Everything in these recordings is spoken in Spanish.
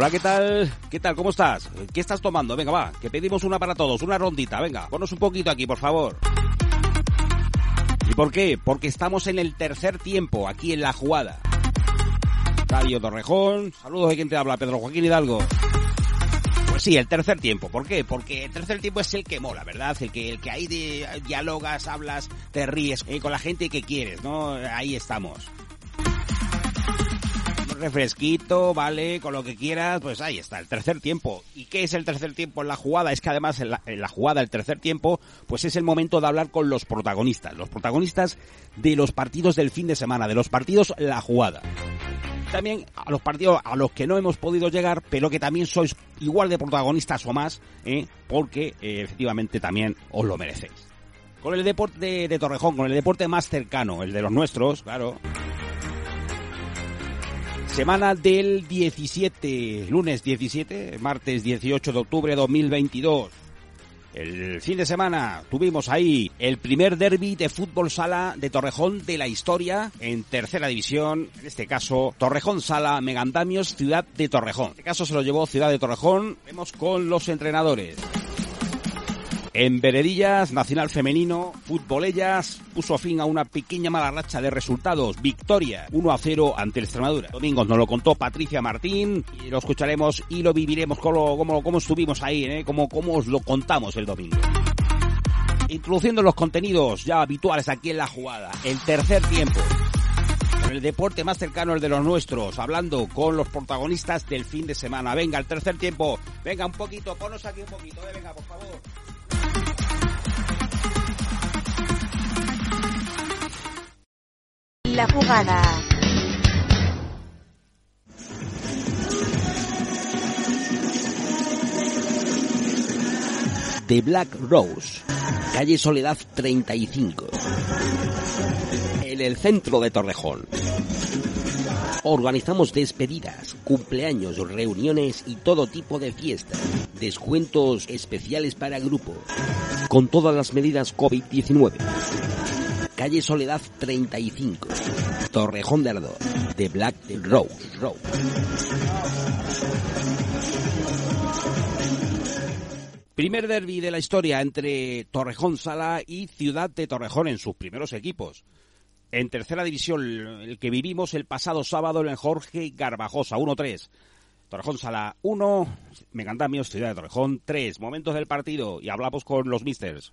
Hola, ¿qué tal? ¿Qué tal? ¿Cómo estás? ¿Qué estás tomando? Venga, va, que pedimos una para todos, una rondita. Venga, ponos un poquito aquí, por favor. ¿Y por qué? Porque estamos en el tercer tiempo, aquí en la jugada. Radio Torrejón, saludos de quien te habla, Pedro Joaquín Hidalgo. Pues sí, el tercer tiempo. ¿Por qué? Porque el tercer tiempo es el que mola, ¿verdad? El que, el que ahí de, dialogas, hablas, te ríes eh, con la gente que quieres, ¿no? Ahí estamos refresquito, vale, con lo que quieras, pues ahí está, el tercer tiempo. ¿Y qué es el tercer tiempo en la jugada? Es que además en la, jugada, el tercer tiempo, pues es el momento de hablar con los protagonistas, los protagonistas de los partidos del fin de semana, de los partidos la jugada también a los partidos a los que no hemos podido llegar, pero que también sois igual de protagonistas o más, ¿eh? porque eh, efectivamente también os lo merecéis. Con el deporte de, de Torrejón, con el deporte más cercano, el de los nuestros, claro. Semana del 17, lunes 17, martes 18 de octubre de 2022. El fin de semana tuvimos ahí el primer derby de fútbol sala de Torrejón de la historia en tercera división. En este caso, Torrejón Sala, Megandamios, Ciudad de Torrejón. En este caso se lo llevó Ciudad de Torrejón. Vemos con los entrenadores. En Veredillas, Nacional Femenino, Futbolellas puso fin a una pequeña mala racha de resultados. Victoria 1 a 0 ante el Extremadura. Domingos nos lo contó Patricia Martín y lo escucharemos y lo viviremos como, como, como estuvimos ahí, ¿eh? como, os lo contamos el domingo. Introduciendo los contenidos ya habituales aquí en la jugada. El tercer tiempo el deporte más cercano el de los nuestros, hablando con los protagonistas del fin de semana. Venga, el tercer tiempo. Venga, un poquito, ponos aquí un poquito, eh, venga, por favor. La jugada. The Black Rose, calle Soledad 35, en el centro de Torrejón. Organizamos despedidas, cumpleaños, reuniones y todo tipo de fiestas. Descuentos especiales para grupos. Con todas las medidas COVID-19. Calle Soledad 35. Torrejón de Ardor. De Black Rose. Rose. Primer derby de la historia entre Torrejón Sala y Ciudad de Torrejón en sus primeros equipos en tercera división, el que vivimos el pasado sábado en Jorge Garbajosa, 1-3. Torrejón Sala 1, Megandamios, Ciudad de Torrejón 3. Momentos del partido y hablamos con los misters.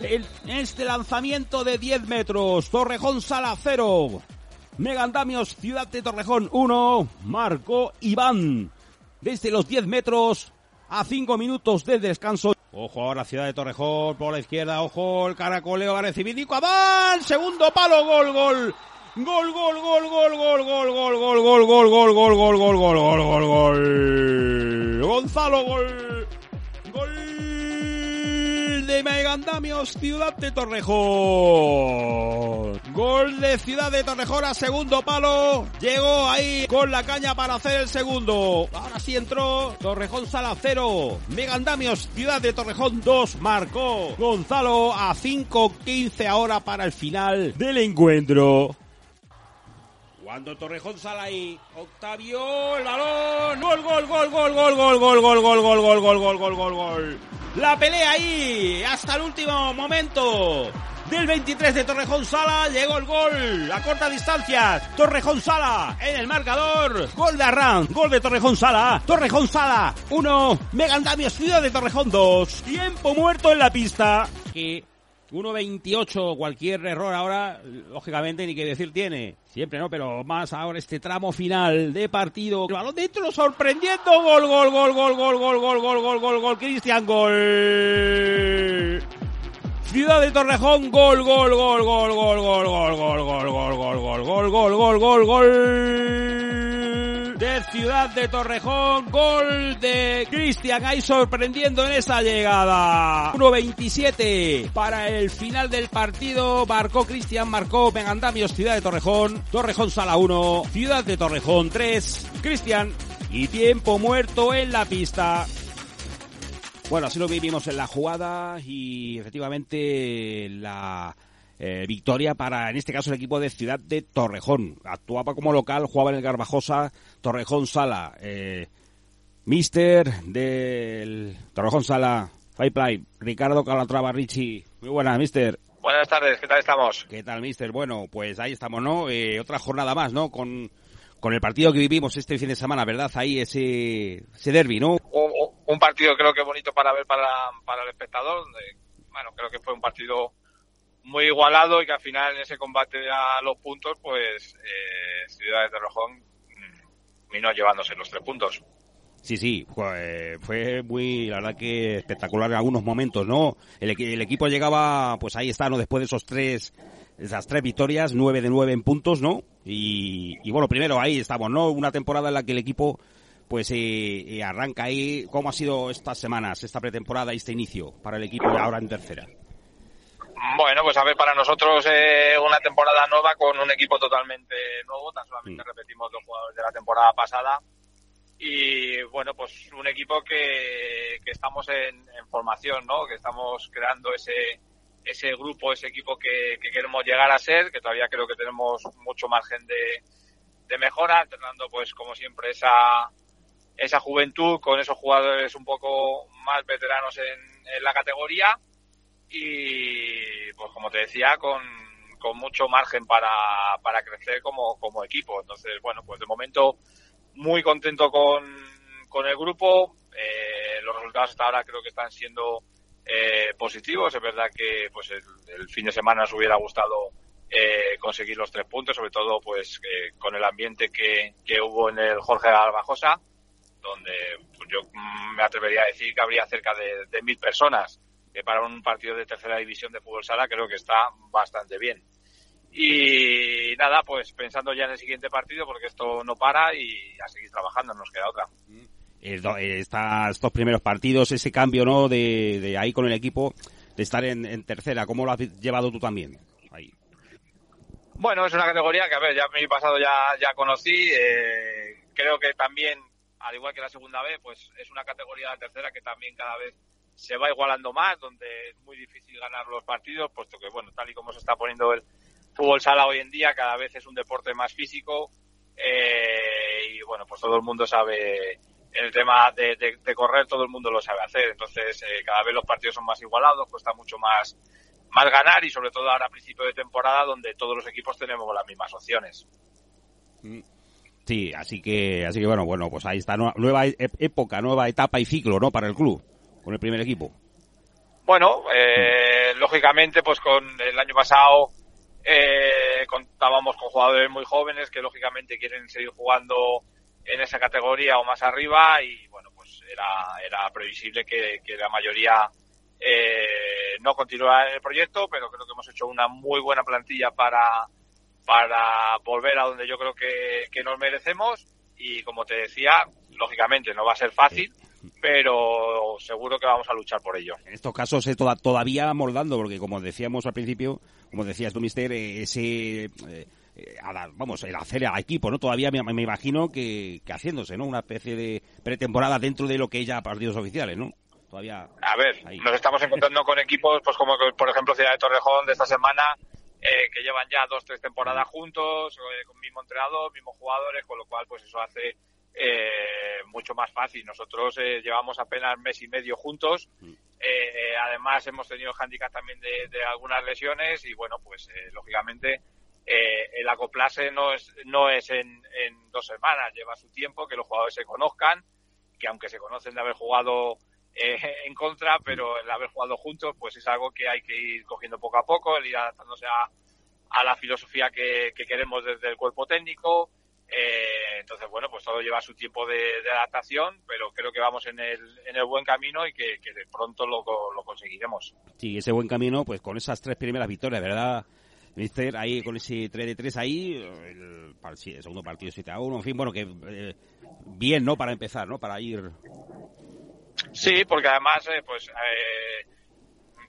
En este lanzamiento de 10 metros. Torrejón sala 0. Megandamios, Ciudad de Torrejón 1. Marco Iván. Desde los 10 metros a 5 minutos de descanso. Ojo ahora Ciudad de Torrejón por la izquierda. Ojo el caracoleo a recibir Nico Abán. Segundo palo, gol, gol. Gol, gol, gol, gol, gol, gol, gol, gol, gol, gol, gol, gol, gol, gol, gol, gol, gol, gol. Gonzalo, gol. Gol de Megandamios, Ciudad de Torrejón. Gol de Ciudad de Torrejón a segundo palo. Llegó ahí con la caña para hacer el segundo. Ahora sí entró. Torrejón Sala 0. Megandamios, Ciudad de Torrejón 2. Marcó Gonzalo a 5.15 ahora para el final del encuentro. Cuando Torrejón sale ahí, Octavio, el balón, gol, gol, gol, gol, gol, gol, gol, gol, gol, gol, gol, gol, gol, gol, gol, gol. La pelea ahí, hasta el último momento. Del 23 de Torrejón Sala llegó el gol a corta distancia. Torrejón Sala en el marcador. Gol de Arran, gol de Torrejón Sala. Torrejón Sala 1, Megandamios Ciudad de Torrejón 2. Tiempo muerto en la pista. Que 1.28, cualquier error ahora, lógicamente ni que decir tiene. Siempre, ¿no? Pero más ahora este tramo final de partido. El balón dentro, sorprendiendo. Gol, gol, gol, gol, gol, gol, gol, gol, gol, gol, gol. Cristian, gol. Ciudad de Torrejón, gol, gol, gol, gol, gol, gol, gol, gol, gol, gol, gol, gol, gol, gol, gol, gol, gol, Ciudad de Torrejón. Gol de Cristian ahí sorprendiendo en esa llegada. 1.27 para el final del partido. Marcó Cristian, marcó Megandamios Ciudad de Torrejón. Torrejón Sala 1, Ciudad de Torrejón 3. Cristian y tiempo muerto en la pista. Bueno, así lo vivimos en la jugada y efectivamente la eh, victoria para, en este caso, el equipo de Ciudad de Torrejón. Actuaba como local, jugaba en el Garbajosa, Torrejón Sala. Eh, mister del Torrejón Sala, Five Ricardo Calatrava Richie. Muy buenas, mister. Buenas tardes, ¿qué tal estamos? ¿Qué tal, mister? Bueno, pues ahí estamos, ¿no? Eh, otra jornada más, ¿no? Con, con el partido que vivimos este fin de semana, ¿verdad? Ahí ese, ese derby, ¿no? Un, partido creo que bonito para ver para, para el espectador. bueno, creo que fue un partido muy igualado y que al final en ese combate a los puntos, pues eh, Ciudad de Torrejón mm, vino llevándose los tres puntos. Sí, sí, fue, muy, la verdad que espectacular en algunos momentos, ¿no? El, el, equipo llegaba, pues ahí está, ¿no? Después de esos tres, esas tres victorias, nueve de nueve en puntos, ¿no? Y, y bueno, primero ahí estamos, ¿no? Una temporada en la que el equipo, pues eh, eh arranca ahí. ¿Cómo ha sido estas semanas, esta pretemporada y este inicio para el equipo ahora en tercera? Bueno, pues a ver, para nosotros eh, una temporada nueva con un equipo totalmente nuevo, tan solamente mm. repetimos los jugadores de la temporada pasada. Y bueno, pues un equipo que, que estamos en, formación, ¿no? Que estamos creando ese, ese grupo, ese equipo que, que, queremos llegar a ser, que todavía creo que tenemos mucho margen de, de mejora, entrenando pues como siempre esa, esa juventud con esos jugadores un poco más veteranos en, en la categoría y pues como te decía, con, con mucho margen para, para crecer como, como equipo. Entonces, bueno, pues de momento muy contento con, con el grupo. Eh, los resultados hasta ahora creo que están siendo eh, positivos. Es verdad que pues el, fin de semana nos hubiera gustado eh, conseguir los tres puntos, sobre todo pues con el ambiente que, que hubo en el Jorge Albajosa, donde pues, yo me atrevería a decir que habría cerca de mil personas que para un partido de tercera división de fútbol sala creo que está bastante bien. Y nada, pues pensando ya en el siguiente partido, porque esto no para y a seguir trabajando, nos queda otra. Eh, estos primeros partidos, ese cambio, ¿no? De, ahí con el equipo, de estar en, tercera, ¿cómo lo has llevado tú también? Ahí. Bueno, es una categoría que, a ver, ya mi pasado ya, ya conocí. Eh, creo que también, al igual que la segunda vez, pues es una categoría de tercera que también cada vez se va igualando más, donde es muy difícil ganar los partidos, puesto que, bueno, tal y como se está poniendo el fútbol sala hoy en día, cada vez es un deporte más físico eh, y, bueno, pues todo el mundo sabe el tema de, correr, todo el mundo lo sabe hacer. Entonces, eh, cada vez los partidos son más igualados, cuesta mucho más, más ganar y, sobre todo, ahora a principio de temporada, donde todos los equipos tenemos las mismas opciones. Mm. Sí, así que, así que bueno, bueno, pues ahí está nueva época, nueva etapa y ciclo, ¿no? Para el club con el primer equipo? Bueno, eh, lógicamente, pues con el año pasado eh, contábamos con jugadores muy jóvenes que lógicamente quieren seguir jugando en esa categoría o más arriba y bueno, pues era, era previsible que, la mayoría eh, no continuara en el proyecto, pero creo que hemos hecho una muy buena plantilla para, para volver a donde yo creo que, que nos merecemos y como te decía, lógicamente no va a ser fácil, pero seguro que vamos a luchar por ello. En estos casos es todavía moldando, porque como decíamos al principio, como decías tú, Mister, eh, ese... Eh, vamos, el hacer al equipo, ¿no? Todavía me, imagino que, haciéndose, ¿no? Una especie de pretemporada dentro de lo que ya partidos oficiales, ¿no? Todavía. A ver, nos estamos encontrando con equipos, pues como por ejemplo Ciudad de Torrejón de esta semana, eh, que llevan ya dos, tres temporadas juntos, con mismo entrenador, mismos jugadores, con lo cual, pues eso hace eh, mucho más fácil. Nosotros eh, llevamos apenas mes y medio juntos. Mm. Eh, además, hemos tenido handicap también de, algunas lesiones y, bueno, pues lógicamente el acoplarse no es, no es en, dos semanas, lleva su tiempo, que los jugadores se conozcan, que aunque se conocen de haber jugado en contra, pero el haber jugado juntos, pues es algo que hay que ir cogiendo poco a poco, el ir adaptándose a, a la filosofía que, que queremos desde el cuerpo técnico, eh, entonces, bueno, pues todo lleva su tiempo de, adaptación, pero creo que vamos en el, en el buen camino y que, de pronto lo, lo, conseguiremos. Sí, ese buen camino, pues con esas tres primeras victorias, ¿verdad? Mister, ahí con ese 3 de 3 ahí, el, segundo partido 7 a 1, en fin, bueno, que eh, bien, ¿no? Para empezar, ¿no? Para ir. Sí, porque además, eh, pues, eh,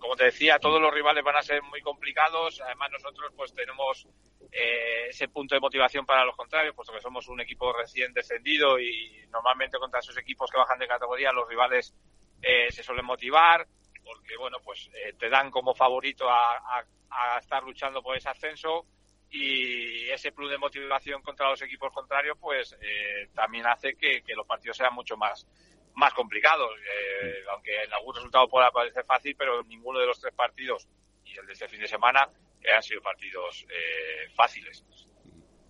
como te decía, todos los rivales van a ser muy complicados. Además, nosotros, pues, tenemos eh, ese punto de motivación para los contrarios, puesto que somos un equipo recién descendido y normalmente contra esos equipos que bajan de categoría, los rivales eh, se suelen motivar porque, bueno, pues eh, te dan como favorito a, estar luchando por ese ascenso y ese plus de motivación contra los equipos contrarios, pues eh, también hace que, los partidos sean mucho más más complicados, eh, aunque en algún resultado pueda parecer fácil, pero ninguno de los tres partidos y el de este fin de semana han sido partidos fáciles.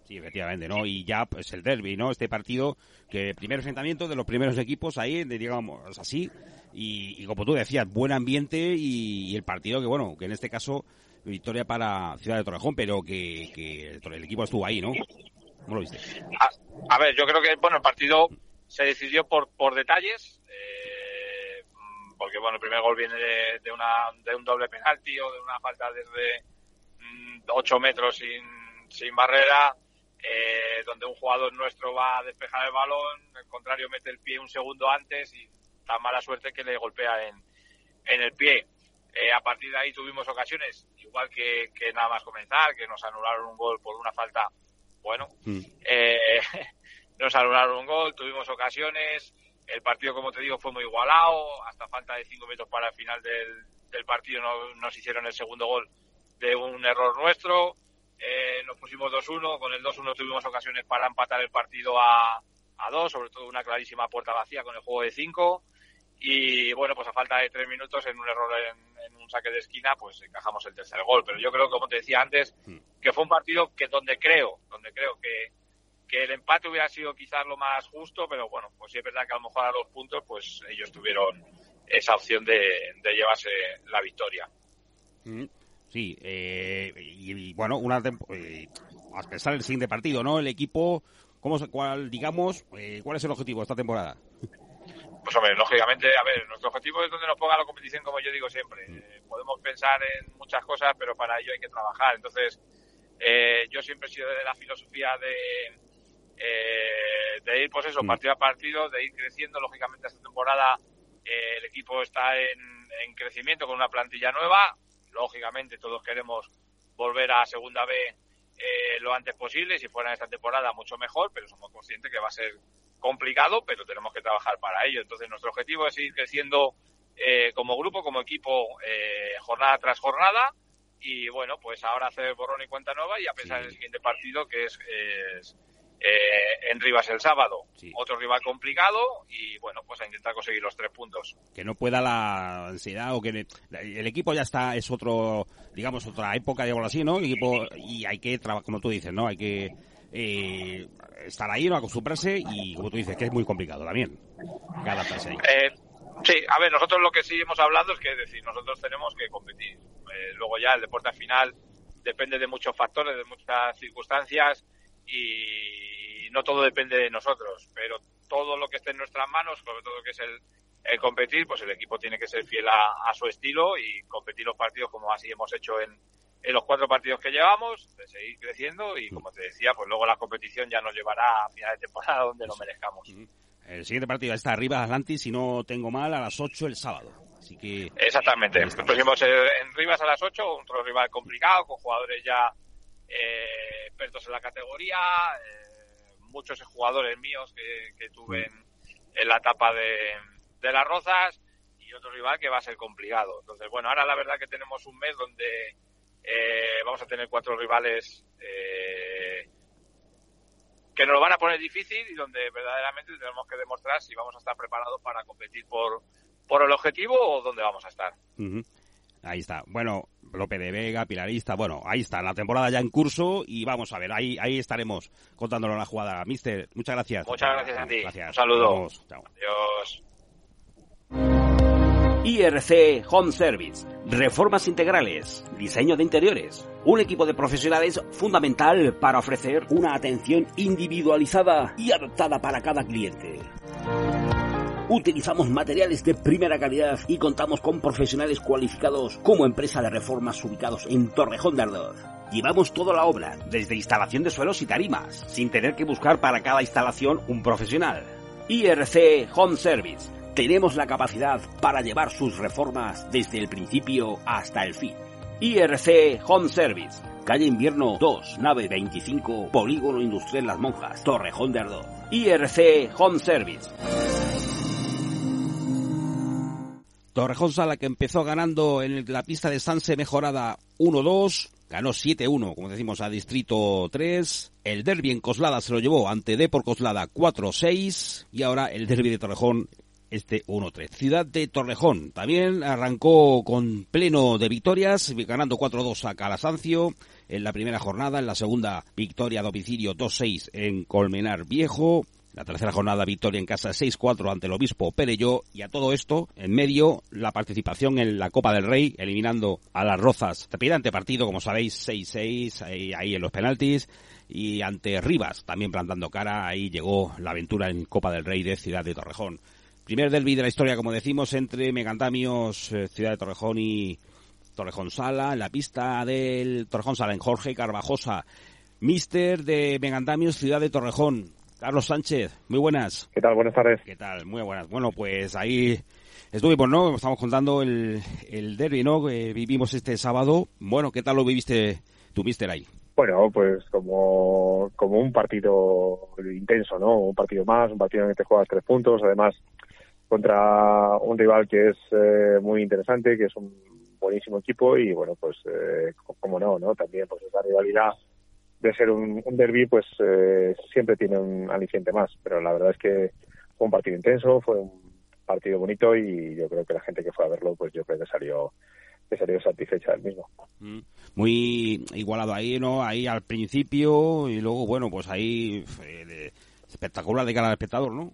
Sí, efectivamente, ¿no? Y ya, pues el derby, ¿no? Este partido, que primer enfrentamiento de los primeros equipos ahí, digamos así, y, como tú decías, buen ambiente y, el partido que, bueno, que en este caso, victoria para Ciudad de Torrejón, pero que, el equipo estuvo ahí, ¿no? ¿Cómo lo viste? A, ver, yo creo que, bueno, el partido se decidió por, por detalles, eh, porque, bueno, el primer gol viene de, una, de un doble penalti o de una falta desde 8 mm, metros sin, sin barrera eh, donde un jugador nuestro va a despejar el balón, el contrario mete el pie un segundo antes y da mala suerte que le golpea en, en el pie. Eh, a partir de ahí tuvimos ocasiones, igual que, nada más comenzar, que nos anularon un gol por una falta, bueno, mm. eh, nos anularon un gol, tuvimos ocasiones, el partido, como te digo, fue muy igualado, hasta falta de cinco minutos para el final del, del partido no, nos hicieron el segundo gol de un error nuestro, eh, nos pusimos 2-1, con el 2-1 tuvimos ocasiones para empatar el partido a, a 2, sobre todo una clarísima puerta vacía con el juego de 5. Y bueno, pues a falta de 3 minutos, en un error en, un saque de esquina, pues encajamos el tercer gol. Pero yo creo, como te decía antes, hmm. que fue un partido que donde creo, donde creo que, que el empate hubiera sido quizás lo más justo, pero bueno, pues sí es verdad que a lo mejor a los puntos, pues ellos tuvieron esa opción de, de llevarse la victoria. Hmm. Sí, eh, y, bueno, una eh, a pensar el siguiente partido, ¿no? El equipo, ¿cómo, cuál, digamos, eh, cuál es el objetivo de esta temporada? Pues hombre, lógicamente, a ver, nuestro objetivo es donde nos ponga la competición, como yo digo siempre. Mm. Eh, podemos pensar en muchas cosas, pero para ello hay que trabajar. Entonces, yo siempre he sido de la filosofía de, de ir, pues eso, mm. partido a partido, de ir creciendo. Lógicamente, esta temporada el equipo está en crecimiento con una plantilla nueva lógicamente todos queremos volver a segunda B eh, lo antes posible, si fuera en esta temporada mucho mejor, pero somos conscientes que va a ser complicado, pero tenemos que trabajar para ello. Entonces nuestro objetivo es seguir creciendo eh, como grupo, como equipo, eh, jornada tras jornada, y bueno, pues ahora hacer borrón y cuenta nueva y a pensar en el siguiente partido que es, es eh, en Rivas el sábado. Otro rival complicado y bueno, pues a intentar conseguir los tres puntos. Que no pueda la ansiedad o que el equipo ya está, es otro, digamos, otra época, digamos así, ¿no? El equipo, y hay que como tú dices, ¿no? Hay que eh, estar ahí, ¿no? Acostumbrarse y, como tú dices, que es muy complicado también. Eh, sí, a ver, nosotros lo que sí hemos hablado es que, decir, nosotros tenemos que competir. Eh, luego ya el deporte al final depende de muchos factores, de muchas circunstancias y no todo depende de nosotros, pero todo lo que esté en nuestras manos, sobre todo que es el, competir, pues el equipo tiene que ser fiel a, su estilo y competir los partidos como así hemos hecho en, en los cuatro partidos que llevamos, de seguir creciendo y como te decía, pues luego la competición ya nos llevará a final de temporada donde lo merezcamos. El siguiente partido está arriba Atlantis, si no tengo mal, a las 8 el sábado. Así que... Exactamente. Pusimos en Rivas a las 8, otro rival complicado, con jugadores ya eh, expertos en la categoría, eh, muchos jugadores míos que, tuve en, la etapa de, las Rozas y otro rival que va a ser complicado. Entonces, bueno, ahora la verdad que tenemos un mes donde eh, vamos a tener cuatro rivales eh, que nos lo van a poner difícil y donde verdaderamente tenemos que demostrar si vamos a estar preparados para competir por, por el objetivo o dónde vamos a estar. Ahí está. Bueno, López de Vega, Pilarista, bueno, ahí está, la temporada ya en curso y vamos a ver, ahí, ahí estaremos contándolo la jugada. Mister, muchas gracias. Muchas gracias a ti. Gracias. Un saludo. Adiós. IRC Home Service, reformas integrales, diseño de interiores, un equipo de profesionales fundamental para ofrecer una atención individualizada y adaptada para cada cliente. Utilizamos materiales de primera calidad y contamos con profesionales cualificados como empresa de reformas ubicados en Torrejón de Ardoz. Llevamos toda la obra, desde instalación de suelos y tarimas, sin tener que buscar para cada instalación un profesional. IRC Home Service. Tenemos la capacidad para llevar sus reformas desde el principio hasta el fin. IRC Home Service. Calle Invierno 2, nave 25, Polígono Industrial Las Monjas, Torrejón de Ardoz. IRC Home Service. Torrejón Sala que empezó ganando en la pista de Sanse mejorada 1-2, ganó 7-1, como decimos, a Distrito 3. El derby en Coslada se lo llevó ante Depor Coslada 4-6 y ahora el derby de Torrejón este 1-3. Ciudad de Torrejón también arrancó con pleno de victorias, ganando 4-2 a Calasancio en la primera jornada, en la segunda victoria a domicilio 2-6 en Colmenar Viejo, la tercera jornada victoria en casa 6-4 ante el obispo Pereyó y a todo esto, en medio, la participación en la Copa del Rey, eliminando a las Rozas. Trepidante partido, como sabéis, 6-6 ahí, ahí en los penaltis y ante Rivas, también plantando cara, ahí llegó la aventura en Copa del Rey de Ciudad de Torrejón. Primer derby de la historia, como decimos, entre Megantamios, eh, Ciudad de Torrejón y Torrejón Sala, en la pista del Torrejón Sala, en Jorge Carvajosa. Mister de Megantamios, Ciudad de Torrejón. Carlos Sánchez, muy buenas. ¿Qué tal? Buenas tardes. ¿Qué tal? Muy buenas. Bueno, pues ahí estuvimos, ¿no? Estamos contando el, el derby, ¿no? Que vivimos este sábado. Bueno, ¿qué tal lo viviste tu mister ahí? Bueno, pues como, como un partido intenso, ¿no? Un partido más, un partido en el que te juegas tres puntos, además contra un rival que es eh, muy interesante, que es un buenísimo equipo y bueno, pues eh, como no, ¿no? También pues esa rivalidad de ser un, un derby, pues eh, siempre tiene un aliciente más. Pero la verdad es que fue un partido intenso, fue un partido bonito y yo creo que la gente que fue a verlo, pues yo creo que salió que salió satisfecha del mismo. Muy igualado ahí, ¿no? Ahí al principio y luego, bueno, pues ahí eh, espectacular de cara al espectador, ¿no?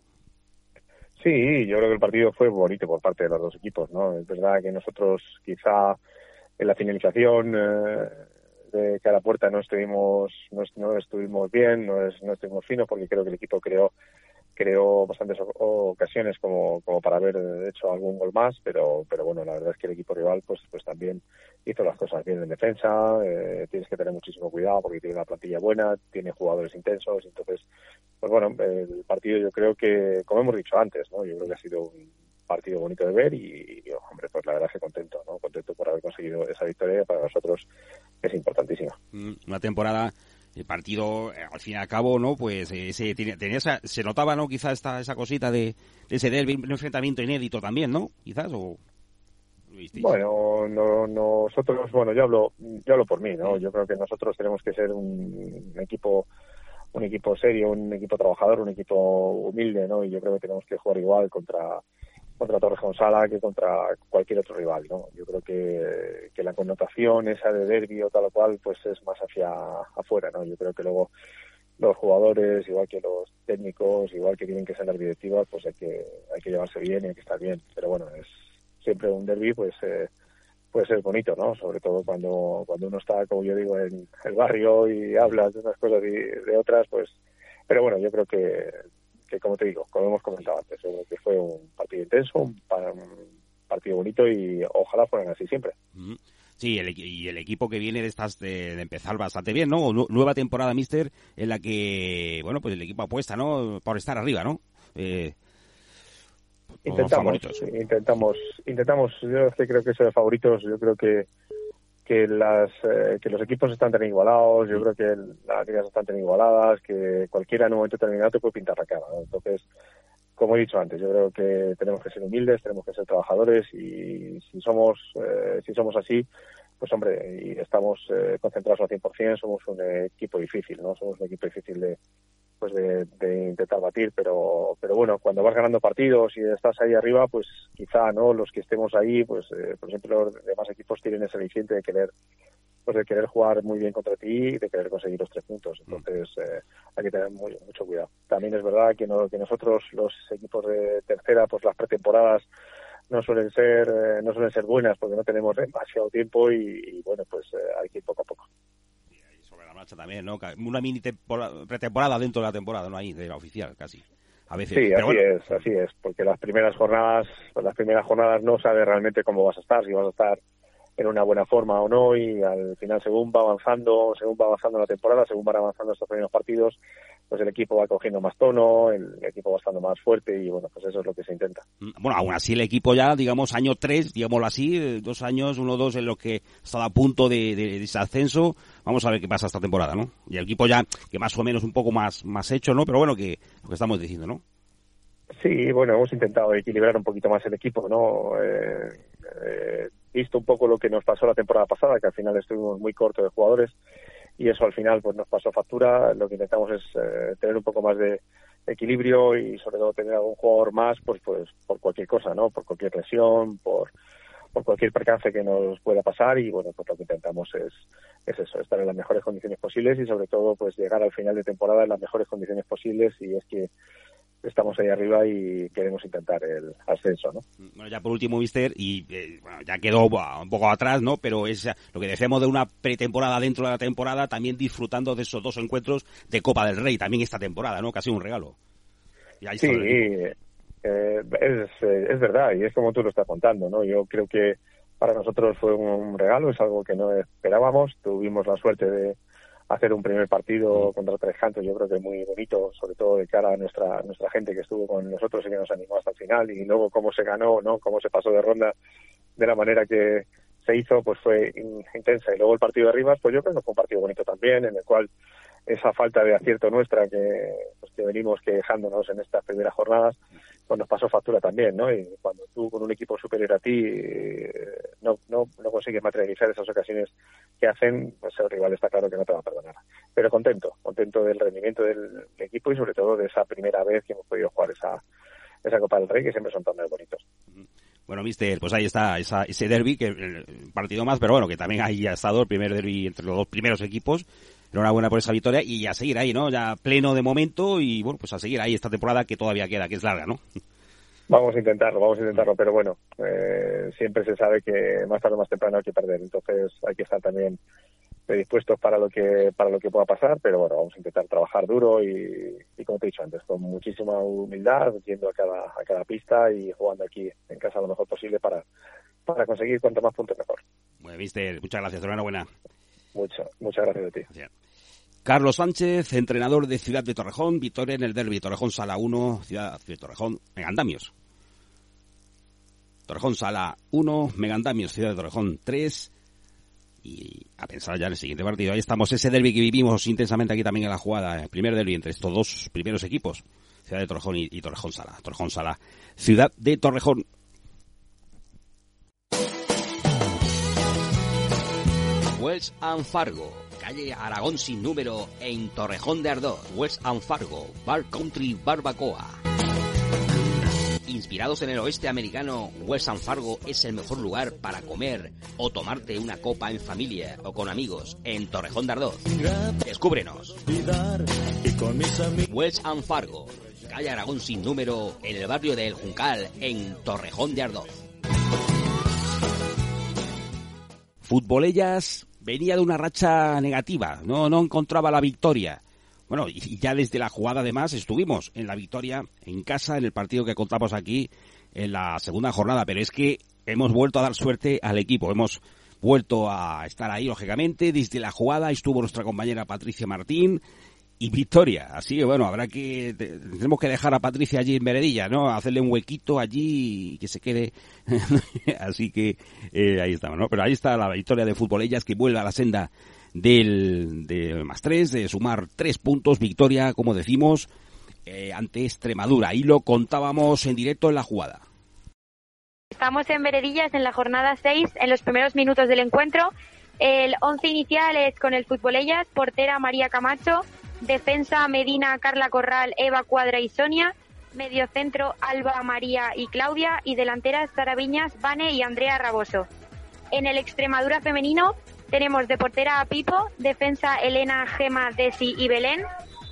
Sí, yo creo que el partido fue bonito por parte de los dos equipos, ¿no? Es verdad que nosotros quizá en la finalización eh, de que a la puerta no estuvimos no estuvimos bien, no, es, no estuvimos finos porque creo que el equipo creó creó bastantes ocasiones como, como para haber hecho algún gol más, pero pero bueno, la verdad es que el equipo rival pues pues también hizo las cosas bien en defensa, eh, tienes que tener muchísimo cuidado porque tiene una plantilla buena, tiene jugadores intensos, entonces pues bueno, el partido yo creo que como hemos dicho antes, ¿no? Yo creo que ha sido un partido bonito de ver y, hombre, pues la verdad es que contento, ¿no? Contento por haber conseguido esa victoria para nosotros es importantísima. Una temporada el partido al fin y al cabo no pues eh, se tenía, se notaba no quizás esta esa cosita de, de ese derby, un enfrentamiento inédito también no quizás o bueno no, nosotros bueno yo hablo yo hablo por mí no yo creo que nosotros tenemos que ser un equipo un equipo serio un equipo trabajador un equipo humilde no y yo creo que tenemos que jugar igual contra contra Torrejón Sala que contra cualquier otro rival, ¿no? Yo creo que, que la connotación esa de derbi o tal o cual, pues es más hacia afuera, ¿no? Yo creo que luego los jugadores, igual que los técnicos, igual que tienen que ser las directivas, pues hay que, hay que llevarse bien y hay que estar bien. Pero bueno, es siempre un derby, pues eh, puede ser bonito, ¿no? Sobre todo cuando, cuando uno está, como yo digo, en el barrio y hablas de unas cosas y de otras, pues... Pero bueno, yo creo que que como te digo, como hemos comentado antes, que fue un partido intenso, un, partido bonito y ojalá fueran así siempre. Sí, el, y el equipo que viene de estas de, empezar bastante bien, ¿no? Nueva temporada, Mister, en la que, bueno, pues el equipo apuesta, ¿no? Por estar arriba, ¿no? Eh, intentamos, intentamos, intentamos, yo creo que eso de favoritos, yo creo que que las eh, que los equipos están tan igualados, yo creo que las ligas están tan igualadas, que cualquiera en un momento determinado te puede pintar la cara. Entonces, como he dicho antes, yo creo que tenemos que ser humildes, tenemos que ser trabajadores y si somos eh, si somos así, pues hombre, y estamos eh, concentrados al 100%, somos un equipo difícil, ¿no? Somos un equipo difícil de pues de, intentar batir, pero pero bueno, cuando vas ganando partidos y estás ahí arriba, pues quizá no los que estemos ahí, pues eh, por ejemplo los demás equipos tienen ese aliciente de querer pues de querer jugar muy bien contra ti y de querer conseguir los tres puntos. Mm. Entonces eh, hay que tener muy, mucho cuidado. También es verdad que, no, que nosotros los equipos de tercera, pues las pretemporadas no suelen ser eh, no suelen ser buenas porque no tenemos demasiado tiempo y, y bueno pues hay que ir poco a poco también, ¿no? Una mini pretemporada dentro de la temporada, ¿no? Ahí, de la oficial, casi. A veces. Sí, así es, así es, porque las primeras jornadas, las primeras jornadas no sabes realmente cómo vas a estar, si vas a estar en una buena forma o no y al final según va avanzando, según va avanzando la temporada, según van avanzando estos primeros partidos, pues el equipo va cogiendo más tono, el equipo va estando más fuerte y bueno, pues eso es lo que se intenta. Mm, bueno, aún así el equipo ya, digamos, año 3, digámoslo así, eh, dos años, uno, dos en lo que está a punto de, de, ese ascenso, vamos a ver qué pasa esta temporada, ¿no? Y el equipo ya, que más o menos un poco más, más hecho, ¿no? Pero bueno, que lo que estamos diciendo, ¿no? Sí, bueno, hemos intentado equilibrar un poquito más el equipo, ¿no? Eh, eh, visto un poco lo que nos pasó la temporada pasada, que al final estuvimos muy cortos de jugadores y eso al final pues nos pasó factura. Lo que intentamos es eh, tener un poco más de equilibrio y sobre todo tener algún jugador más, pues pues por cualquier cosa, ¿no? Por cualquier lesión, por por cualquier percance que nos pueda pasar y bueno pues lo que intentamos es es eso estar en las mejores condiciones posibles y sobre todo pues llegar al final de temporada en las mejores condiciones posibles y es que estamos ahí arriba y queremos intentar el ascenso, ¿no? Bueno, ya por último, Mister, y eh, bueno, ya quedó un poco atrás, ¿no? Pero es lo que decíamos de una pretemporada dentro de la temporada, también disfrutando de esos dos encuentros de Copa del Rey, también esta temporada, ¿no? Casi un regalo. sí, eh, es, es verdad, y es como tú lo estás contando, ¿no? Yo creo que para nosotros fue un regalo, es algo que no esperábamos, tuvimos la suerte de hacer un primer partido contra Tres Cantos, yo creo que muy bonito, sobre todo de cara a nuestra nuestra gente que estuvo con nosotros y que nos animó hasta el final y luego cómo se ganó, no, cómo se pasó de ronda de la manera que se hizo, pues fue intensa. Y luego el partido de Rivas, pues yo creo que fue un partido bonito también, en el cual esa falta de acierto nuestra que, pues, que venimos quejándonos en estas primeras jornadas, pues nos pasó factura también, ¿no? Y cuando tú con un equipo superior a ti eh, no, no, no consigues materializar esas ocasiones que hacen, pues el rival está claro que no te va a perdonar. Pero contento, contento del rendimiento del equipo y sobre todo de esa primera vez que hemos podido jugar esa, esa Copa del Rey, que siempre son tan bonitos. Bueno, mister, pues ahí está esa, ese derby, que el partido más, pero bueno, que también ahí ha estado el primer derby entre los dos primeros equipos enhorabuena por esa victoria y a seguir ahí, ¿no? Ya pleno de momento y bueno, pues a seguir ahí esta temporada que todavía queda, que es larga, ¿no? Vamos a intentarlo, vamos a intentarlo, pero bueno, eh, siempre se sabe que más tarde o más temprano hay que perder, entonces hay que estar también predispuestos para lo que para lo que pueda pasar, pero bueno, vamos a intentar trabajar duro y, como te he dicho antes, con muchísima humildad, yendo a cada a cada pista y jugando aquí en casa lo mejor posible para para conseguir cuanto más puntos mejor. Bueno, mister, muchas gracias, enhorabuena. Muchas, muchas gracias a ti. Carlos Sánchez, entrenador de Ciudad de Torrejón, victoria en el derby Torrejón Sala 1, Ciudad de Torrejón, Megandamios. Torrejón Sala 1, Megandamios, Ciudad de Torrejón 3. Y a pensar ya en el siguiente partido. Ahí estamos, ese derby que vivimos intensamente aquí también en la jugada, el primer derby entre estos dos primeros equipos, Ciudad de Torrejón y, y Torrejón Sala. Torrejón Sala, Ciudad de Torrejón. Wells and Fargo, calle Aragón sin número en Torrejón de Ardor, Wells and Fargo, Bar Country Barbacoa. Inspirados en el oeste americano, Wells and Fargo es el mejor lugar para comer o tomarte una copa en familia o con amigos en Torrejón de Ardor. Descúbrenos. Wells and Fargo, calle Aragón sin número en el barrio de El Juncal en Torrejón de Ardor. Futbolellas venía de una racha negativa, no, no encontraba la victoria. Bueno, y ya desde la jugada además estuvimos en la victoria en casa en el partido que contamos aquí en la segunda jornada, pero es que hemos vuelto a dar suerte al equipo, hemos vuelto a estar ahí lógicamente, desde la jugada estuvo nuestra compañera Patricia Martín, y victoria. Así que bueno, habrá que, tenemos que dejar a Patricia allí en Veredilla, ¿no? Hacerle un huequito allí y que se quede. Así que eh, ahí estamos, ¿no? Pero ahí está la victoria de Futbolellas que vuelve a la senda del de más tres, de sumar tres puntos, victoria, como decimos, eh, ante Extremadura. Y lo contábamos en directo en la jugada. Estamos en Veredillas en la jornada 6, en los primeros minutos del encuentro. El once inicial es con el Futbolellas, portera María Camacho, Defensa Medina, Carla Corral, Eva Cuadra y Sonia. Mediocentro Alba, María y Claudia. Y delanteras Sara Viñas, Vane y Andrea Raboso. En el Extremadura femenino tenemos de portera a Pipo, defensa Elena, Gema, Desi y Belén.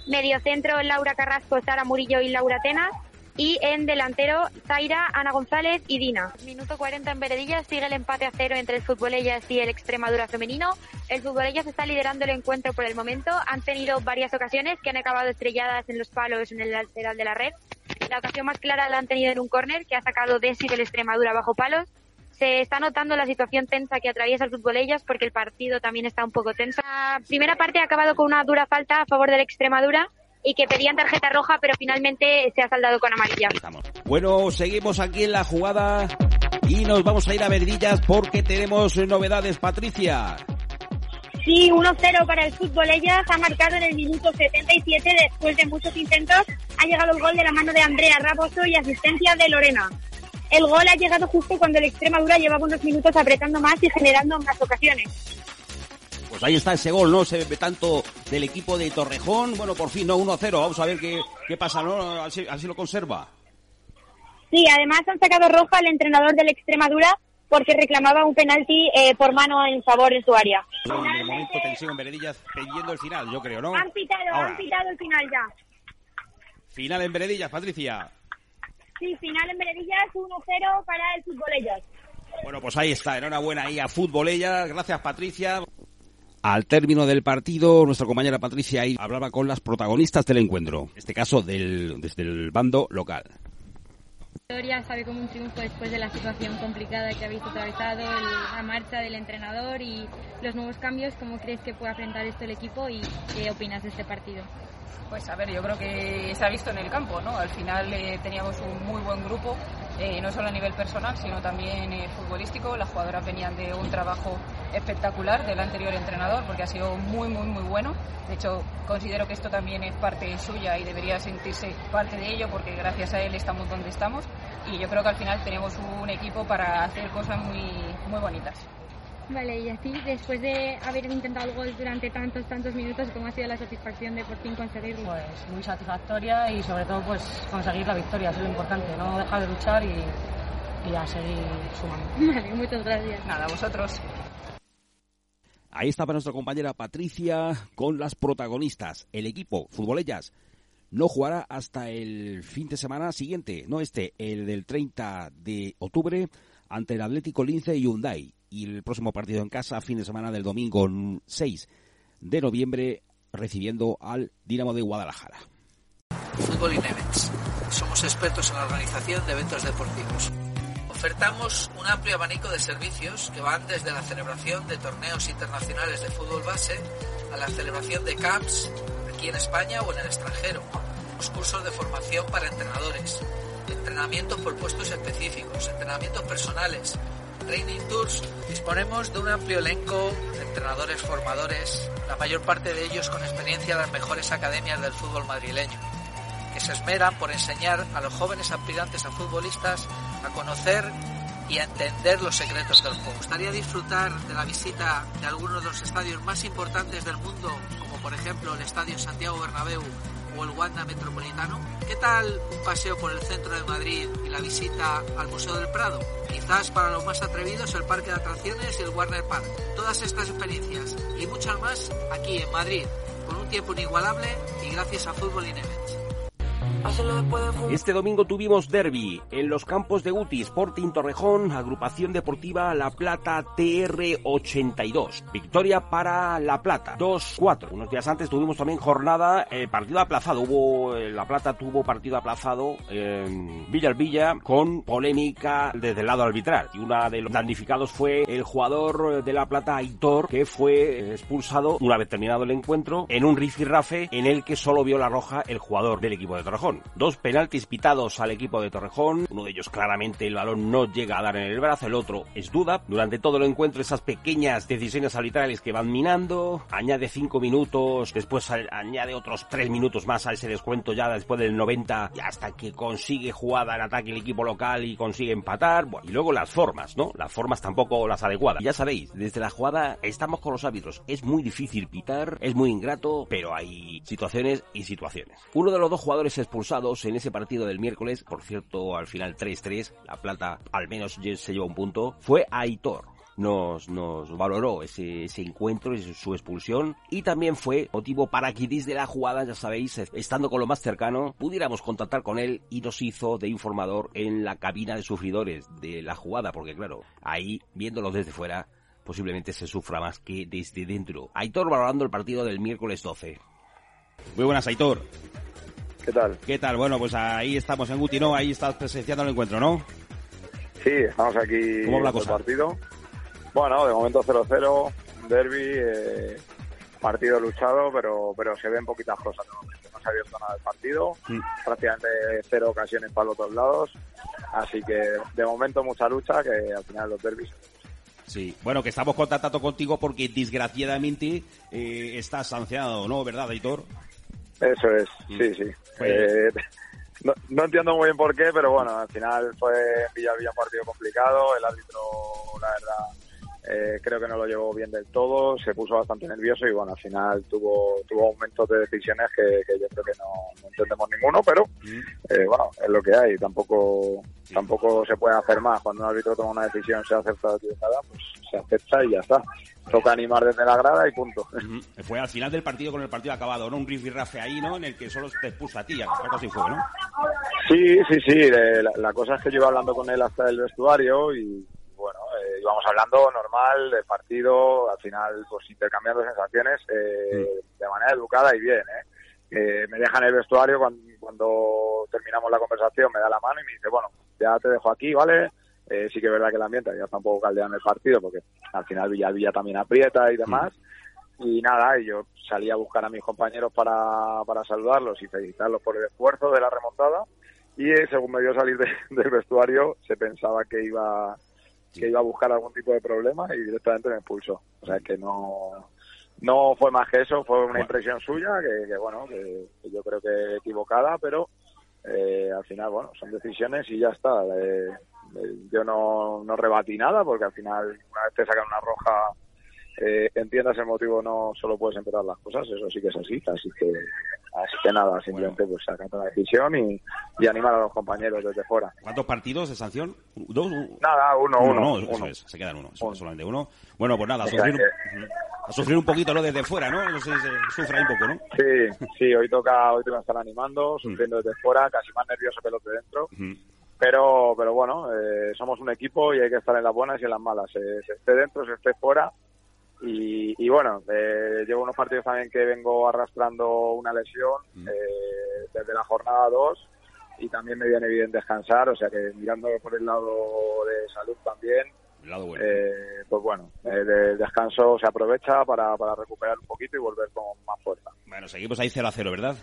Mediocentro Laura Carrasco, Sara Murillo y Laura Tenas y en delantero, Zaira, Ana González y Dina. Minuto 40 en Veredillas, sigue el empate a cero entre el Futbolellas y el Extremadura femenino. El Futbolellas está liderando el encuentro por el momento. Han tenido varias ocasiones que han acabado estrelladas en los palos en el lateral de la red. La ocasión más clara la han tenido en un córner que ha sacado Desi del Extremadura bajo palos. se está notando la situación tensa que atraviesa el fútbol ellas porque el partido también está un poco tenso. La primera parte ha acabado con una dura falta a favor de la Extremadura y que pedían tarjeta roja, pero finalmente se ha saldado con amarilla. Bueno, seguimos aquí en la jugada y nos vamos a ir a Verdillas porque tenemos novedades, Patricia. Sí, 1-0 para el fútbol. Ellas ha marcado en el minuto 77 después de muchos intentos. Ha llegado el gol de la mano de Andrea Raboso y asistencia de Lorena. El gol ha llegado justo cuando el Extremadura llevaba unos minutos apretando más y generando más ocasiones. Pues ahí está ese gol, ¿no? Se ve tanto del equipo de Torrejón. Bueno, por fin, ¿no? 1-0. Vamos a ver qué, qué pasa, ¿no? Así, así lo conserva. Sí, además han sacado roja al entrenador del Extremadura porque reclamaba un penalti eh, por mano en favor en su área. De momento tensión en Veredillas pidiendo el final, yo creo, ¿no? Han pitado, han pitado el final ya. Final en Veredillas, Patricia. Sí, final en Veredillas, 1-0 para el Futbolellas. Bueno, pues ahí está, enhorabuena ahí a Futbolellas. Gracias, Patricia. Al término del partido, nuestra compañera Patricia hablaba con las protagonistas del encuentro, en este caso del, desde el bando local. Victoria sabe como un triunfo después de la situación complicada que habéis atravesado, la marcha del entrenador y los nuevos cambios. ¿Cómo crees que puede afrontar esto el equipo y qué opinas de este partido? Pues a ver, yo creo que se ha visto en el campo, ¿no? Al final eh, teníamos un muy buen grupo, eh, no solo a nivel personal, sino también eh, futbolístico. Las jugadoras venían de un trabajo espectacular del anterior entrenador, porque ha sido muy, muy, muy bueno. De hecho, considero que esto también es parte suya y debería sentirse parte de ello, porque gracias a él estamos donde estamos. Y yo creo que al final tenemos un equipo para hacer cosas muy, muy bonitas. Vale, y así, después de haber intentado el gol durante tantos, tantos minutos, ¿cómo ha sido la satisfacción de por fin conseguirlo? Pues muy satisfactoria y sobre todo pues conseguir la victoria, eso es lo importante, no dejar de luchar y, y a seguir sumando. Vale, muchas gracias. Nada, a vosotros. Ahí estaba nuestra compañera Patricia con las protagonistas. El equipo, Futbolellas, no jugará hasta el fin de semana siguiente, no este, el del 30 de octubre, ante el Atlético Lince y Hyundai y el próximo partido en casa, fin de semana del domingo 6 de noviembre, recibiendo al Dinamo de Guadalajara. Fútbol y Events. Somos expertos en la organización de eventos deportivos. Ofertamos un amplio abanico de servicios que van desde la celebración de torneos internacionales de fútbol base a la celebración de camps aquí en España o en el extranjero, los cursos de formación para entrenadores, entrenamientos por puestos específicos, entrenamientos personales, Training Tours disponemos de un amplio elenco de entrenadores formadores, la mayor parte de ellos con experiencia en las mejores academias del fútbol madrileño, que se esmeran por enseñar a los jóvenes aspirantes a futbolistas a conocer y a entender los secretos del juego. Me gustaría disfrutar de la visita de algunos de los estadios más importantes del mundo, por ejemplo el Estadio Santiago Bernabéu o el Wanda Metropolitano? ¿Qué tal un paseo por el centro de Madrid y la visita al Museo del Prado? Quizás para los más atrevidos el Parque de Atracciones y el Warner Park. Todas estas experiencias y muchas más aquí en Madrid, con un tiempo inigualable y gracias a Fútbol. Este domingo tuvimos derby en los campos de Guti, Sporting Torrejón, Agrupación Deportiva La Plata TR82. Victoria para La Plata, 2-4. Unos días antes tuvimos también jornada, eh, partido aplazado. Hubo, eh, La Plata tuvo partido aplazado en Villa Villa con polémica desde el lado arbitral. Y una de los damnificados fue el jugador de La Plata, Aitor, que fue expulsado una vez terminado el encuentro en un rifirrafe en el que solo vio la roja el jugador del equipo de Torrejón. Dos penaltis pitados al equipo de Torrejón. Uno de ellos claramente el balón no llega a dar en el brazo, el otro es duda. Durante todo el encuentro esas pequeñas decisiones arbitrales que van minando. Añade cinco minutos, después añade otros tres minutos más a ese descuento ya después del 90 y hasta que consigue jugada en ataque el equipo local y consigue empatar. Y luego las formas, ¿no? Las formas tampoco las adecuadas. Ya sabéis, desde la jugada estamos con los árbitros. Es muy difícil pitar, es muy ingrato, pero hay situaciones y situaciones. Uno de los dos jugadores expulsados en ese partido del miércoles, por cierto, al final 3-3, La Plata al menos se llevó un punto, fue Aitor nos, nos valoró ese, ese encuentro y su expulsión y también fue motivo para que desde la jugada, ya sabéis, estando con lo más cercano, pudiéramos contactar con él y nos hizo de informador en la cabina de sufridores de la jugada, porque claro, ahí viéndolo desde fuera posiblemente se sufra más que desde dentro. Aitor valorando el partido del miércoles 12. Muy buenas, Aitor. ¿Qué tal? ¿Qué tal? Bueno, pues ahí estamos en Guti, ¿no? Ahí estás presenciando el encuentro, ¿no? Sí, estamos aquí ¿Cómo va la el partido. Bueno, de momento 0-0, derby, eh, partido luchado, pero pero se ven poquitas cosas. momento. No se ha abierto nada el partido, Mm. prácticamente cero ocasiones para los dos lados. Así que de momento mucha lucha, que al final los derbis Sí, bueno, que estamos contactando contigo porque desgraciadamente eh, estás sancionado, ¿no? ¿Verdad, Aitor? Eso es, sí, sí. Pues- Eh, no, no entiendo muy bien por qué, pero bueno, al final fue en Villavilla un partido complicado. El árbitro, la verdad, eh, creo que no lo llevó bien del todo. Se puso bastante nervioso y bueno, al final tuvo tuvo aumentos de decisiones que, que yo creo que no, no entendemos ninguno, pero eh, bueno, es lo que hay. Tampoco tampoco se puede hacer más. Cuando un árbitro toma una decisión, se acepta equivocada, pues se acepta y ya está. Toca animar desde la grada y punto. Fue al final del partido con el partido acabado, ¿no? Un rifirrafe ahí, ¿no? En el que solo te expuso a ti, algo así fue, ¿no? Sí, sí, sí. eh, La, la cosa es que yo iba hablando con él hasta el vestuario y bueno, eh, hablando normal del partido, al final pues intercambiando sensaciones eh, de manera educada y bien. ¿eh? Eh, me deja en el vestuario cuando, cuando terminamos la conversación, me da la mano y me dice, bueno, ya te dejo aquí, ¿vale? Eh, sí que es verdad que el ambiente ya está un poco caldeado en el partido porque al final Villavilla también aprieta y demás. Y nada, y yo salí a buscar a mis compañeros para, para saludarlos y felicitarlos por el esfuerzo de la remontada. Y eh, según me vio salir de- del vestuario, se pensaba que iba que iba a buscar algún tipo de problema y directamente me expulsó. O sea que no no fue más que eso, fue una impresión suya que, que, bueno, que, que yo creo que equivocada, pero eh, al final, bueno, son decisiones y ya está. Eh, eh, yo no, no rebatí nada porque al final, una vez te sacan una roja, eh, entiendas el motivo, no solo puedes empeorar las cosas, eso sí que es así. Así que, así que nada, simplemente pues sacar la decisión y, y animar a los compañeros desde fuera. ¿Cuántos partidos de sanción? ¿Dos? Nada, uno, uno. no, uno. eso es, se quedan uno, eso, solamente uno. Bueno, pues nada, a sufrir, un, a sufrir un poquito lo desde fuera, ¿no? No sé si se sufre ahí un poco, ¿no? Sí, sí, hoy toca, hoy toca estar animando, sufriendo desde fuera, casi más nervioso que los de dentro. Pero, pero bueno, eh, somos un equipo y hay que estar en las buenas y en las malas. Se, se esté dentro, se esté fuera. Y, y bueno, eh, llevo unos partidos también que vengo arrastrando una lesión eh, desde la jornada 2 y también me viene bien descansar, o sea que mirando por el lado de salud también, El lado bueno. eh, pues bueno, eh, de descanso se aprovecha para, para recuperar un poquito y volver con más fuerza. Bueno, seguimos ahí 0 a 0, ¿verdad?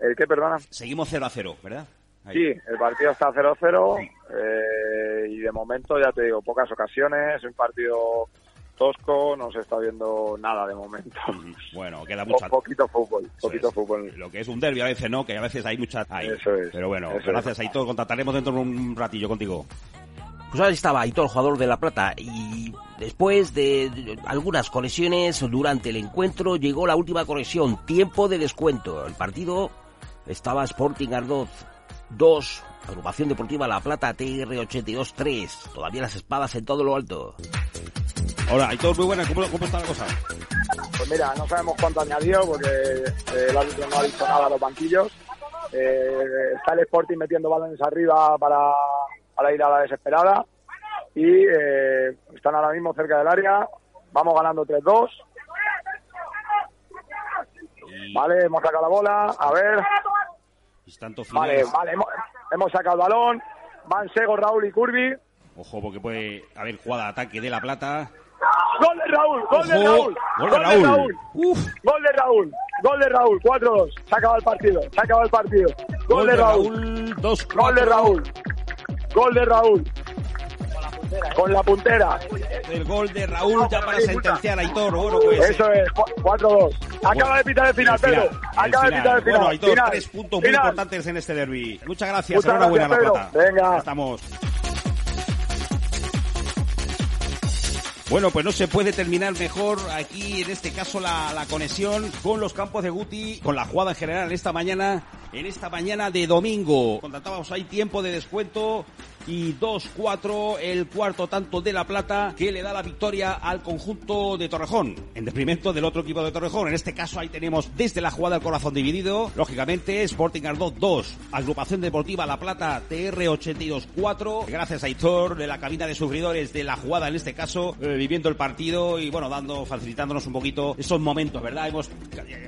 ¿El qué, perdona? Seguimos 0 a 0, ¿verdad? Ahí. Sí, el partido está 0-0 eh, y de momento, ya te digo, pocas ocasiones, un partido tosco, no se está viendo nada de momento. Bueno, queda Po- mucha... poquito fútbol, poquito es. fútbol. Lo que es un derbi a veces, ¿no? Que a veces hay mucha... Ahí. Eso es, Pero bueno, eso gracias, Aitor. Contactaremos dentro de un ratillo contigo. Pues ahí estaba Aitor, jugador de La Plata, y después de algunas conexiones durante el encuentro llegó la última conexión, tiempo de descuento. El partido estaba Sporting Ardoz 2, Agrupación Deportiva La Plata TR 82 3, todavía las espadas en todo lo alto. Hola, Aitor, muy buena. ¿Cómo, cómo está la cosa? Pues mira, no sabemos cuánto añadió porque eh, el árbitro no ha visto nada a los banquillos. Eh, está el Sporting metiendo balones arriba para, para ir a la desesperada y eh, están ahora mismo cerca del área. Vamos ganando 3-2. Vale, hemos sacado la bola. A ver. Vale, vale, hemos, hemos sacado el balón. Van Sego, Raúl y Curvi. Ojo, porque puede haber jugada de ataque de La Plata. Gol de Raúl, gol de Raúl. gol de Raúl. Gol de Raúl, gol de Raúl, 4-2. Se acabado el partido, se acabado el partido. Gol, de Raúl. Gol de Raúl. Gol de Raúl. Con la puntera. El gol de Raúl ya para sentenciar a Aitor. Bueno, pues... Eso es, cu- 4-2. Acaba de pitar el final, Pedro. Acaba de pitar el final. Bueno, Aitor, tres puntos muy importantes en este derby. Muchas gracias. Enhorabuena, La. Plata. Venga. Estamos. Bueno, pues no se puede terminar mejor aquí, en este caso, la, la conexión con los campos de Guti, con la jugada en general en esta mañana, en esta mañana de domingo. Contratábamos ahí tiempo de descuento y 2-4 el cuarto tanto de La Plata que le da la victoria al conjunto de Torrejón, en detrimento del otro equipo de Torrejón. En este caso ahí tenemos desde la jugada el corazón dividido, lógicamente Sporting Ardot 2, Agrupación Deportiva La Plata TR 82 4, gracias a Aitor de la cabina de sufridores de la jugada en este caso, eh, viviendo el partido y bueno, dando, facilitándonos un poquito esos momentos, ¿verdad? Hemos,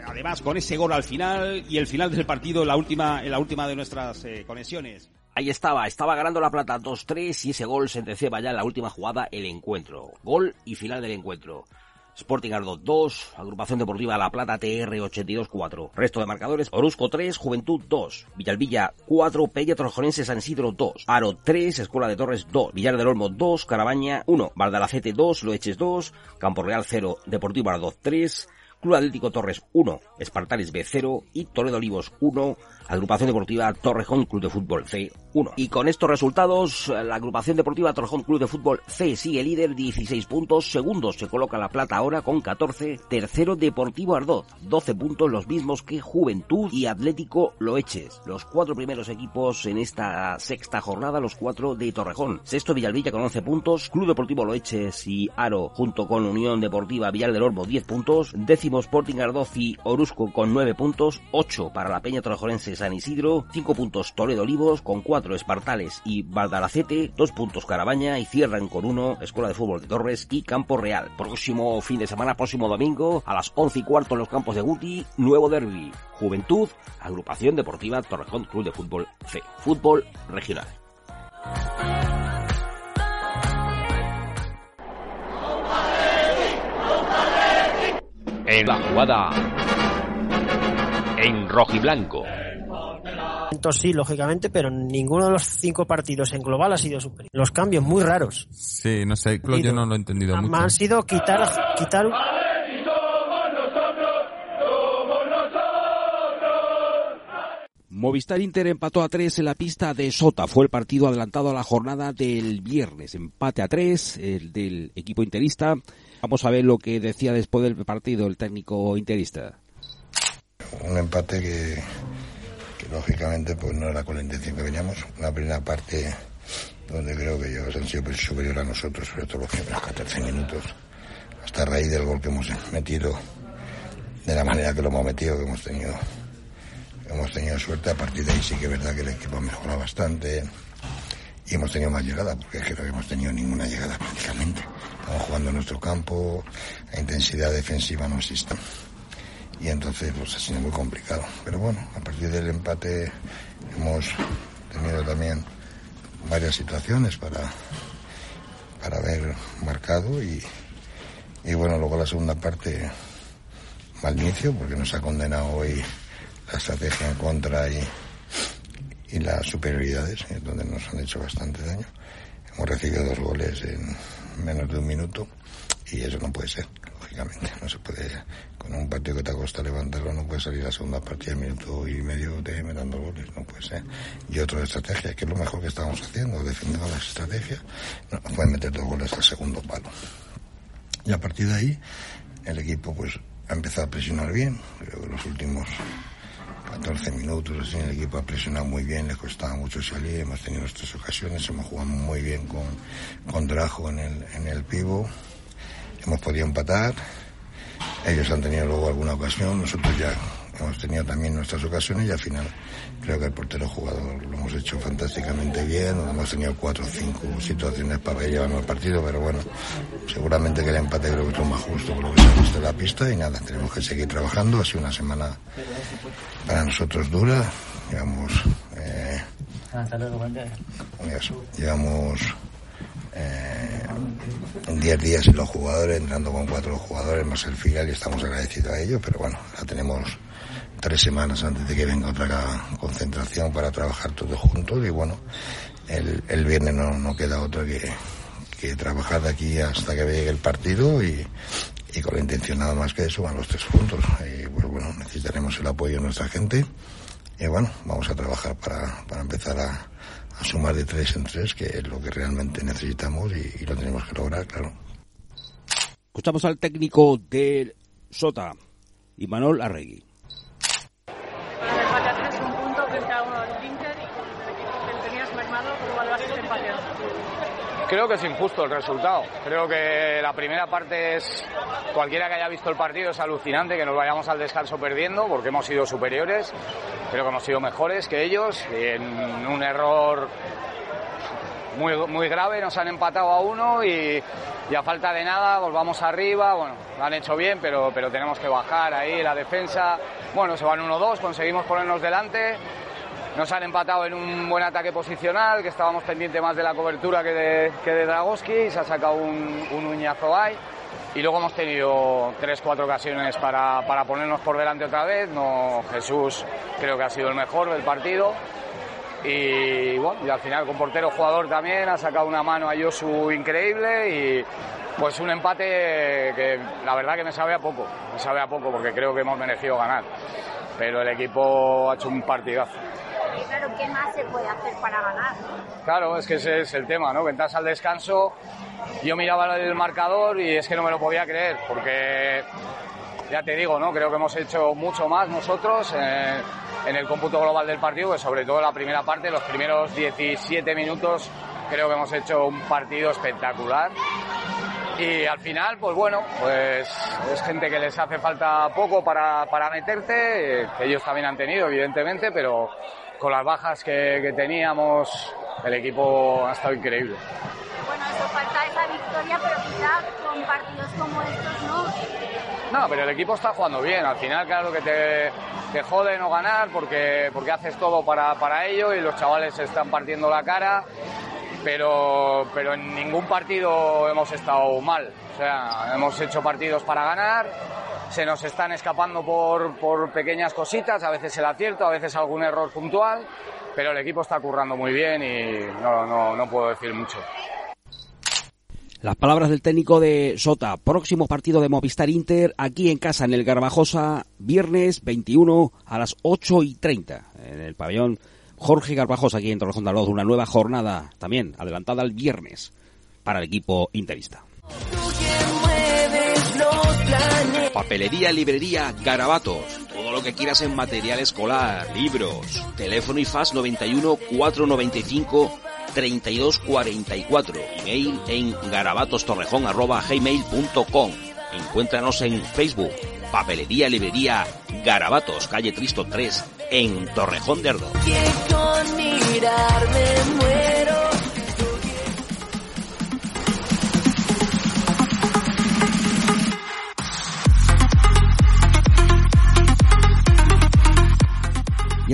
además con ese gol al final y el final del partido, en la última, en la última de nuestras eh, conexiones. Ahí estaba, estaba ganando La Plata 2-3 y ese gol sentenciaba ya en la última jugada el encuentro. Gol y final del encuentro. Sporting Ardot 2, Agrupación Deportiva La Plata TR 82-4. Resto de marcadores, Orusco 3, Juventud 2, Villalvilla 4, Pella Torrejonense San Isidro 2, Aro 3, Escuela de Torres 2, Villar del Olmo 2, Carabaña 1, Valdalacete 2, Loeches 2, Campo Real 0, Deportivo Ardot 3, Club Atlético Torres 1, Espartanes B 0 y Toledo Olivos 1, Agrupación Deportiva Torrejón Club de Fútbol C 1. Y con estos resultados, la Agrupación Deportiva Torrejón Club de Fútbol C sigue líder 16 puntos, segundo se coloca La Plata ahora con 14, tercero Deportivo Ardot, 12 puntos los mismos que Juventud y Atlético Loeches. Los cuatro primeros equipos en esta sexta jornada, los cuatro de Torrejón. Sexto Villalvilla con 11 puntos, Club Deportivo Loeches y Aro junto con Unión Deportiva Villar del Orbo 10 puntos, décimo Sporting Ardoz y Orusco con 9 puntos, 8 para la Peña Torrejonense San Isidro, 5 puntos Toledo Olivos, con 4 Espartales y Valdalacete, 2 puntos Carabaña y cierran con 1 Escuela de Fútbol de Torres y Campo Real. Próximo fin de semana, próximo domingo, a las 11 y cuarto en los campos de Guti, nuevo derby. Juventud, Agrupación Deportiva Torrejón Club de Fútbol C. Fútbol regional. En la jugada en rojiblanco. Sí, lógicamente, pero ninguno de los cinco partidos en global ha sido superior. Los cambios muy raros. Sí, no sé, yo no lo he entendido mucho. Han sido quitar, quitar Movistar Inter empató a tres en la pista de Sota. Fue el partido adelantado a la jornada del viernes. Empate a tres, el del equipo interista. Vamos a ver lo que decía después del partido el técnico interista un empate que, lógicamente pues no era con la intención que veníamos. Una primera parte donde creo que ellos han sido superior a nosotros, sobre todo los primeros 14 minutos, hasta raíz del gol que hemos metido, de la manera que lo hemos metido, que hemos tenido, hemos tenido suerte. A partir de ahí sí que es verdad que el equipo ha mejorado bastante y hemos tenido más llegada, porque es que no hemos tenido ninguna llegada prácticamente. Estamos jugando en nuestro campo, la intensidad defensiva no existe y entonces pues ha sido muy complicado. Pero bueno, a partir del empate hemos tenido también varias situaciones para, para haber marcado y, y bueno, luego la segunda parte mal inicio porque nos ha condenado hoy la estrategia en contra y, y las superioridades, donde nos han hecho bastante daño. Hemos recibido dos goles en menos de un minuto y eso no puede ser, lógicamente. No se puede con un partido que te cuesta levantarlo no puede salir la segunda partida minuto y medio de metiendo goles, no puede ser. Y otra estrategia, que es lo mejor que estábamos haciendo, defendiendo las estrategias, no pueden meter dos goles al segundo palo. Y a partir de ahí, el equipo pues ha empezado a presionar bien, creo que los últimos 14 minutos así el equipo ha presionado muy bien, les costaba mucho salir, hemos tenido nuestras ocasiones, hemos jugado muy bien con, con Drajo en el, en el pivo, hemos podido empatar, ellos han tenido luego alguna ocasión, nosotros ya hemos tenido también nuestras ocasiones y al final creo que el portero jugador lo hemos hecho fantásticamente bien, hemos tenido cuatro o cinco situaciones para llevarnos el partido, pero bueno, seguramente que el empate creo que es lo más justo por lo que se ha visto en la pista y nada, tenemos que seguir trabajando, ha sido una semana para nosotros dura, llevamos... Eh, llevamos eh, en 10 días los jugadores, entrando con cuatro jugadores más el final y estamos agradecidos a ellos, pero bueno, ya tenemos tres semanas antes de que venga otra concentración para trabajar todos juntos y bueno, el, el viernes no, no queda otro que, que trabajar de aquí hasta que llegue el partido y, y con la intención nada más que de sumar los tres puntos. Y pues bueno, necesitaremos el apoyo de nuestra gente y bueno, vamos a trabajar para, para empezar a, a sumar de tres en tres, que es lo que realmente necesitamos y, y lo tenemos que lograr, claro. Escuchamos al técnico del Sota, Imanol Arregui. Creo que es injusto el resultado. Creo que la primera parte es, cualquiera que haya visto el partido es alucinante que nos vayamos al descanso perdiendo porque hemos sido superiores, creo que hemos sido mejores que ellos y en un error muy, muy grave nos han empatado a uno y, y a falta de nada volvamos arriba, bueno, lo han hecho bien pero, pero tenemos que bajar ahí la defensa, bueno, se van 1-2, conseguimos ponernos delante nos han empatado en un buen ataque posicional, que estábamos pendientes más de la cobertura que de, que de Dragoski, y se ha sacado un, un uñazo ahí. Y luego hemos tenido tres, cuatro ocasiones para, para ponernos por delante otra vez. No, Jesús creo que ha sido el mejor del partido. Y bueno, y al final con portero jugador también ha sacado una mano a Yosu increíble y pues un empate que la verdad que me sabe a poco, me sabe a poco porque creo que hemos merecido ganar. Pero el equipo ha hecho un partidazo. Claro, ¿qué más se puede hacer para ganar? Claro, es que ese es el tema, ¿no? Ventajas al descanso, yo miraba el marcador y es que no me lo podía creer, porque ya te digo, ¿no? Creo que hemos hecho mucho más nosotros eh, en el cómputo global del partido, que sobre todo la primera parte, los primeros 17 minutos, creo que hemos hecho un partido espectacular. Y al final, pues bueno, pues es gente que les hace falta poco para, para meterte, que ellos también han tenido, evidentemente, pero con las bajas que, que teníamos, el equipo ha estado increíble. Bueno, eso falta esa victoria, pero quizás con partidos como estos no. No, pero el equipo está jugando bien. Al final, claro que te, te jode no ganar porque, porque haces todo para, para ello y los chavales se están partiendo la cara. Pero, pero en ningún partido hemos estado mal. O sea, hemos hecho partidos para ganar. Se nos están escapando por, por pequeñas cositas, a veces el acierto, a veces algún error puntual. Pero el equipo está currando muy bien y no, no, no puedo decir mucho. Las palabras del técnico de Sota. Próximo partido de Movistar Inter aquí en casa, en el Garbajosa, viernes 21 a las 8 y 30. En el pabellón Jorge Garbajosa, aquí en Torrejón de Ardoz. Una nueva jornada también adelantada el viernes para el equipo interista. Papelería, librería, garabatos. Todo lo que quieras en material escolar, libros, teléfono y FAS 91 495 3244. Email en garabatostorrejón.gmail.com. Encuéntranos en Facebook. Papelería Librería Garabatos, calle Tristo 3, en Torrejón de Ardoz.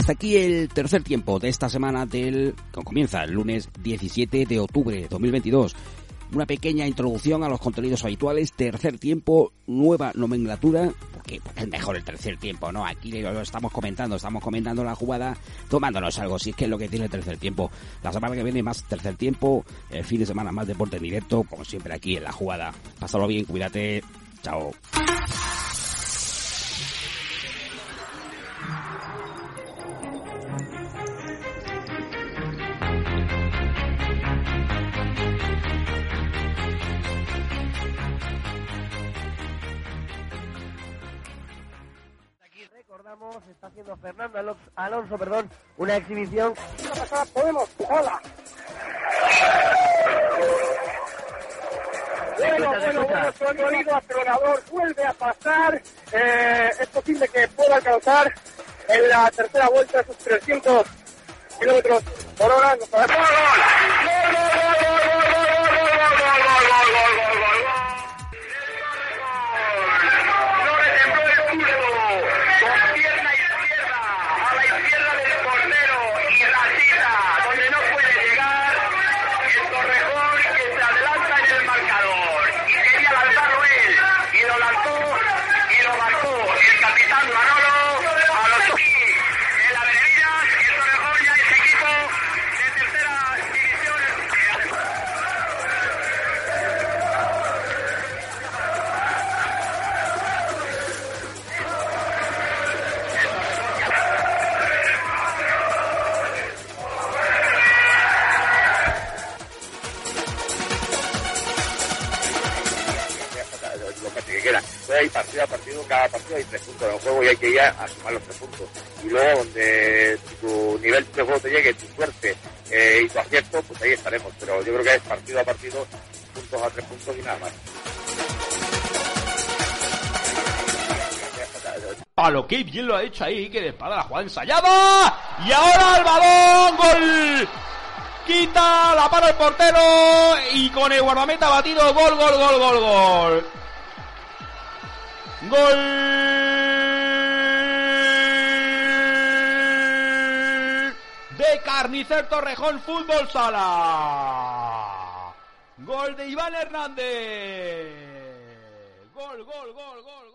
Hasta aquí el tercer tiempo de esta semana del que comienza el lunes 17 de octubre de 2022. Una pequeña introducción a los contenidos habituales, tercer tiempo, nueva nomenclatura, porque es mejor el tercer tiempo, ¿no? Aquí lo estamos comentando, estamos comentando la jugada, tomándonos algo, si es que es lo que tiene el tercer tiempo. La semana que viene más tercer tiempo, el fin de semana más deporte en directo, como siempre aquí en la jugada. Pásalo bien, cuídate, chao. Está haciendo Fernando Alonso, perdón, una exhibición. Podemos, hola. Bueno, bueno, bueno, sonido atronador vuelve a pasar. Eh, es posible que pueda alcanzar en la tercera vuelta sus 300 kilómetros por hora. ¡Gol, gol, gol, hay cada partido hay tres puntos en el juego y hay que ir a, sumar los tres puntos. Y luego donde tu nivel de juego te llegue, tu suerte eh, y tu acierto, pues ahí estaremos. Pero yo creo que es partido a partido, puntos a tres puntos y nada más. A lo que bien lo ha hecho ahí, que de espada la jugada ensayada. Y ahora el balón, gol. Quita la para el portero y con el guardameta batido, gol, gol, gol, gol, gol. Gol Carnicer Torrejón Fútbol Sala. Gol de Iván Hernández. Gol, gol, gol, gol.